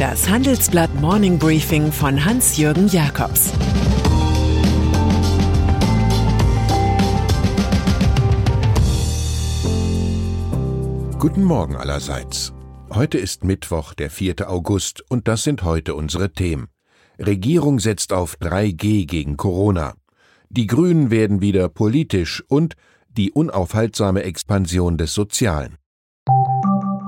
Das Handelsblatt Morning Briefing von Hans-Jürgen Jakobs Guten Morgen allerseits. Heute ist Mittwoch, der 4. August, und das sind heute unsere Themen. Regierung setzt auf 3G gegen Corona. Die Grünen werden wieder politisch und die unaufhaltsame Expansion des Sozialen.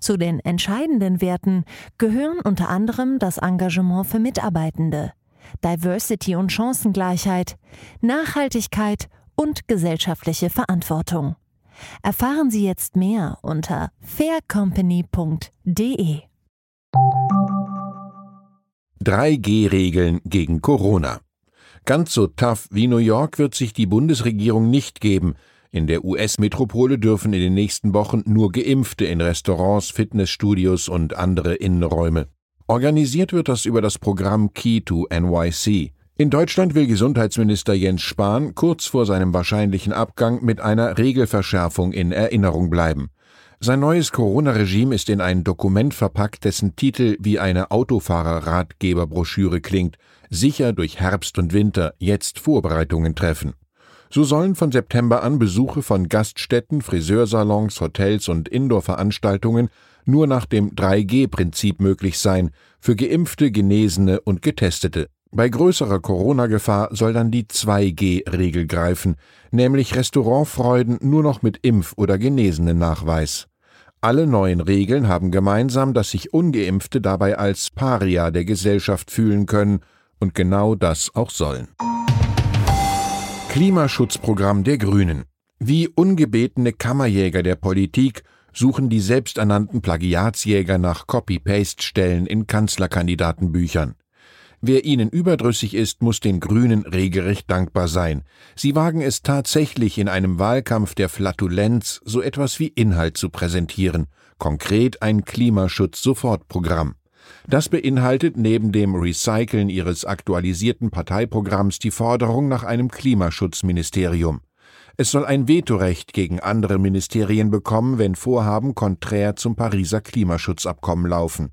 Zu den entscheidenden Werten gehören unter anderem das Engagement für Mitarbeitende, Diversity und Chancengleichheit, Nachhaltigkeit und gesellschaftliche Verantwortung. Erfahren Sie jetzt mehr unter faircompany.de. 3G-Regeln gegen Corona. Ganz so tough wie New York wird sich die Bundesregierung nicht geben, in der US-Metropole dürfen in den nächsten Wochen nur Geimpfte in Restaurants, Fitnessstudios und andere Innenräume. Organisiert wird das über das Programm Key to NYC. In Deutschland will Gesundheitsminister Jens Spahn kurz vor seinem wahrscheinlichen Abgang mit einer Regelverschärfung in Erinnerung bleiben. Sein neues Corona-Regime ist in ein Dokument verpackt, dessen Titel wie eine Autofahrer-Ratgeberbroschüre klingt. Sicher durch Herbst und Winter, jetzt Vorbereitungen treffen. So sollen von September an Besuche von Gaststätten, Friseursalons, Hotels und Indoor-Veranstaltungen nur nach dem 3G-Prinzip möglich sein, für Geimpfte, Genesene und Getestete. Bei größerer Corona-Gefahr soll dann die 2G-Regel greifen, nämlich Restaurantfreuden nur noch mit Impf- oder Genesenen-Nachweis. Alle neuen Regeln haben gemeinsam, dass sich ungeimpfte dabei als Paria der Gesellschaft fühlen können und genau das auch sollen. Klimaschutzprogramm der Grünen. Wie ungebetene Kammerjäger der Politik suchen die selbsternannten Plagiatsjäger nach Copy-Paste-Stellen in Kanzlerkandidatenbüchern. Wer ihnen überdrüssig ist, muss den Grünen regelrecht dankbar sein. Sie wagen es tatsächlich in einem Wahlkampf der Flatulenz so etwas wie Inhalt zu präsentieren, konkret ein Klimaschutz-Sofortprogramm. Das beinhaltet neben dem Recyceln ihres aktualisierten Parteiprogramms die Forderung nach einem Klimaschutzministerium. Es soll ein Vetorecht gegen andere Ministerien bekommen, wenn Vorhaben konträr zum Pariser Klimaschutzabkommen laufen.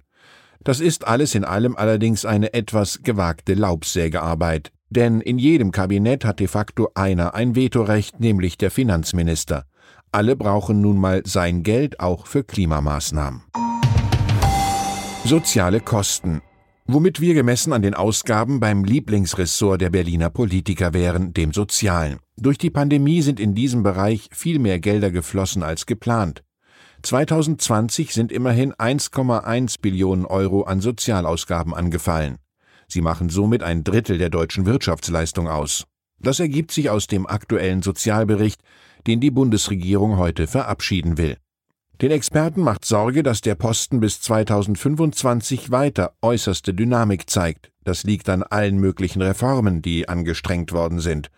Das ist alles in allem allerdings eine etwas gewagte Laubsägearbeit, denn in jedem Kabinett hat de facto einer ein Vetorecht, nämlich der Finanzminister. Alle brauchen nun mal sein Geld auch für Klimamaßnahmen. Soziale Kosten. Womit wir gemessen an den Ausgaben beim Lieblingsressort der Berliner Politiker wären, dem Sozialen. Durch die Pandemie sind in diesem Bereich viel mehr Gelder geflossen als geplant. 2020 sind immerhin 1,1 Billionen Euro an Sozialausgaben angefallen. Sie machen somit ein Drittel der deutschen Wirtschaftsleistung aus. Das ergibt sich aus dem aktuellen Sozialbericht, den die Bundesregierung heute verabschieden will. Den Experten macht Sorge, dass der Posten bis 2025 weiter äußerste Dynamik zeigt. Das liegt an allen möglichen Reformen, die angestrengt worden sind.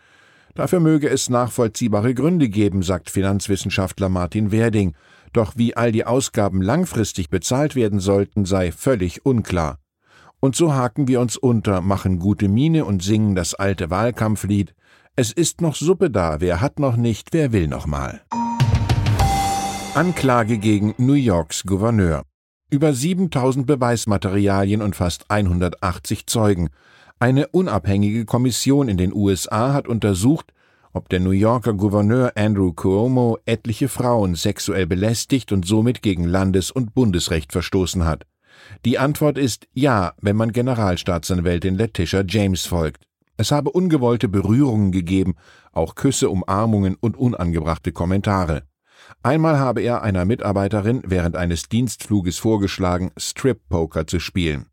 Dafür möge es nachvollziehbare Gründe geben, sagt Finanzwissenschaftler Martin Werding. Doch wie all die Ausgaben langfristig bezahlt werden sollten, sei völlig unklar. Und so haken wir uns unter, machen gute Miene und singen das alte Wahlkampflied. Es ist noch Suppe da, wer hat noch nicht, wer will noch mal. Anklage gegen New Yorks Gouverneur. Über 7000 Beweismaterialien und fast 180 Zeugen. Eine unabhängige Kommission in den USA hat untersucht, ob der New Yorker Gouverneur Andrew Cuomo etliche Frauen sexuell belästigt und somit gegen Landes- und Bundesrecht verstoßen hat. Die Antwort ist ja, wenn man Generalstaatsanwältin Letitia James folgt. Es habe ungewollte Berührungen gegeben, auch Küsse, Umarmungen und unangebrachte Kommentare. Einmal habe er einer Mitarbeiterin während eines Dienstfluges vorgeschlagen, Strip-Poker zu spielen.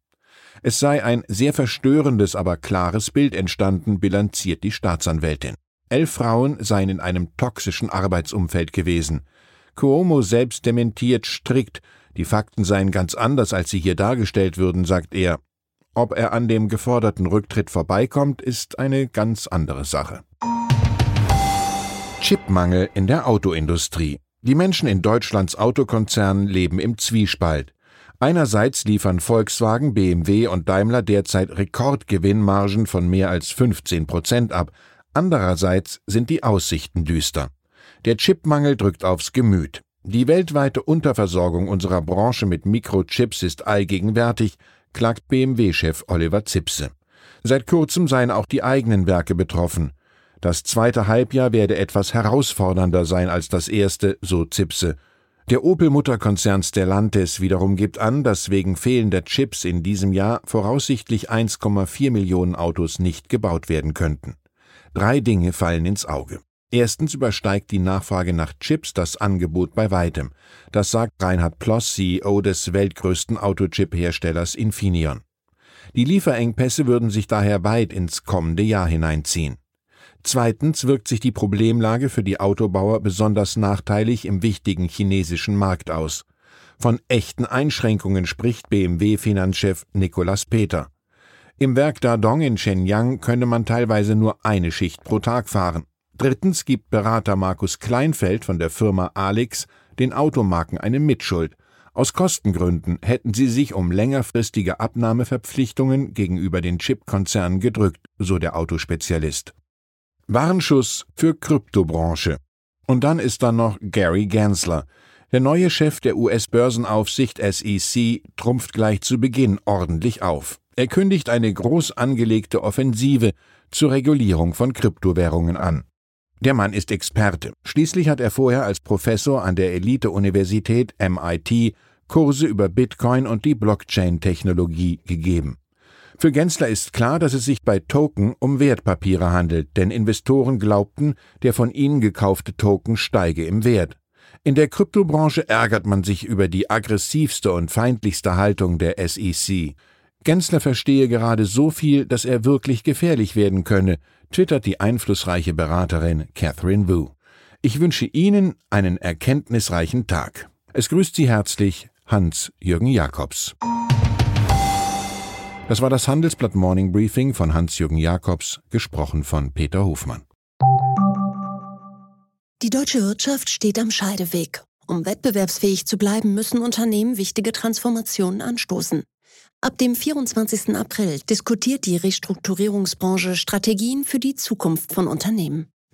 Es sei ein sehr verstörendes, aber klares Bild entstanden, bilanziert die Staatsanwältin. Elf Frauen seien in einem toxischen Arbeitsumfeld gewesen. Cuomo selbst dementiert strikt, die Fakten seien ganz anders, als sie hier dargestellt würden, sagt er. Ob er an dem geforderten Rücktritt vorbeikommt, ist eine ganz andere Sache. Chipmangel in der Autoindustrie. Die Menschen in Deutschlands Autokonzernen leben im Zwiespalt. Einerseits liefern Volkswagen, BMW und Daimler derzeit Rekordgewinnmargen von mehr als 15 Prozent ab. Andererseits sind die Aussichten düster. Der Chipmangel drückt aufs Gemüt. Die weltweite Unterversorgung unserer Branche mit Mikrochips ist allgegenwärtig, klagt BMW-Chef Oliver Zipse. Seit kurzem seien auch die eigenen Werke betroffen. Das zweite Halbjahr werde etwas herausfordernder sein als das erste, so Zipse. Der Opel-Mutterkonzern Stellantis wiederum gibt an, dass wegen fehlender Chips in diesem Jahr voraussichtlich 1,4 Millionen Autos nicht gebaut werden könnten. Drei Dinge fallen ins Auge. Erstens übersteigt die Nachfrage nach Chips das Angebot bei weitem. Das sagt Reinhard Ploss, CEO des weltgrößten Autochip-Herstellers Infineon. Die Lieferengpässe würden sich daher weit ins kommende Jahr hineinziehen. Zweitens wirkt sich die Problemlage für die Autobauer besonders nachteilig im wichtigen chinesischen Markt aus. Von echten Einschränkungen spricht BMW-Finanzchef Nicolas Peter. Im Werk Dadong in Shenyang könne man teilweise nur eine Schicht pro Tag fahren. Drittens gibt Berater Markus Kleinfeld von der Firma Alix den Automarken eine Mitschuld. Aus Kostengründen hätten sie sich um längerfristige Abnahmeverpflichtungen gegenüber den Chipkonzernen gedrückt, so der Autospezialist. Warnschuss für Kryptobranche. Und dann ist da noch Gary Gensler. Der neue Chef der US-Börsenaufsicht SEC trumpft gleich zu Beginn ordentlich auf. Er kündigt eine groß angelegte Offensive zur Regulierung von Kryptowährungen an. Der Mann ist Experte. Schließlich hat er vorher als Professor an der Elite-Universität MIT Kurse über Bitcoin und die Blockchain-Technologie gegeben. Für Gensler ist klar, dass es sich bei Token um Wertpapiere handelt, denn Investoren glaubten, der von ihnen gekaufte Token steige im Wert. In der Kryptobranche ärgert man sich über die aggressivste und feindlichste Haltung der SEC. Gensler verstehe gerade so viel, dass er wirklich gefährlich werden könne, twittert die einflussreiche Beraterin Catherine Wu. Ich wünsche Ihnen einen erkenntnisreichen Tag. Es grüßt Sie herzlich Hans-Jürgen Jakobs. Das war das Handelsblatt Morning Briefing von Hans-Jürgen Jakobs, gesprochen von Peter Hofmann. Die deutsche Wirtschaft steht am Scheideweg. Um wettbewerbsfähig zu bleiben, müssen Unternehmen wichtige Transformationen anstoßen. Ab dem 24. April diskutiert die Restrukturierungsbranche Strategien für die Zukunft von Unternehmen.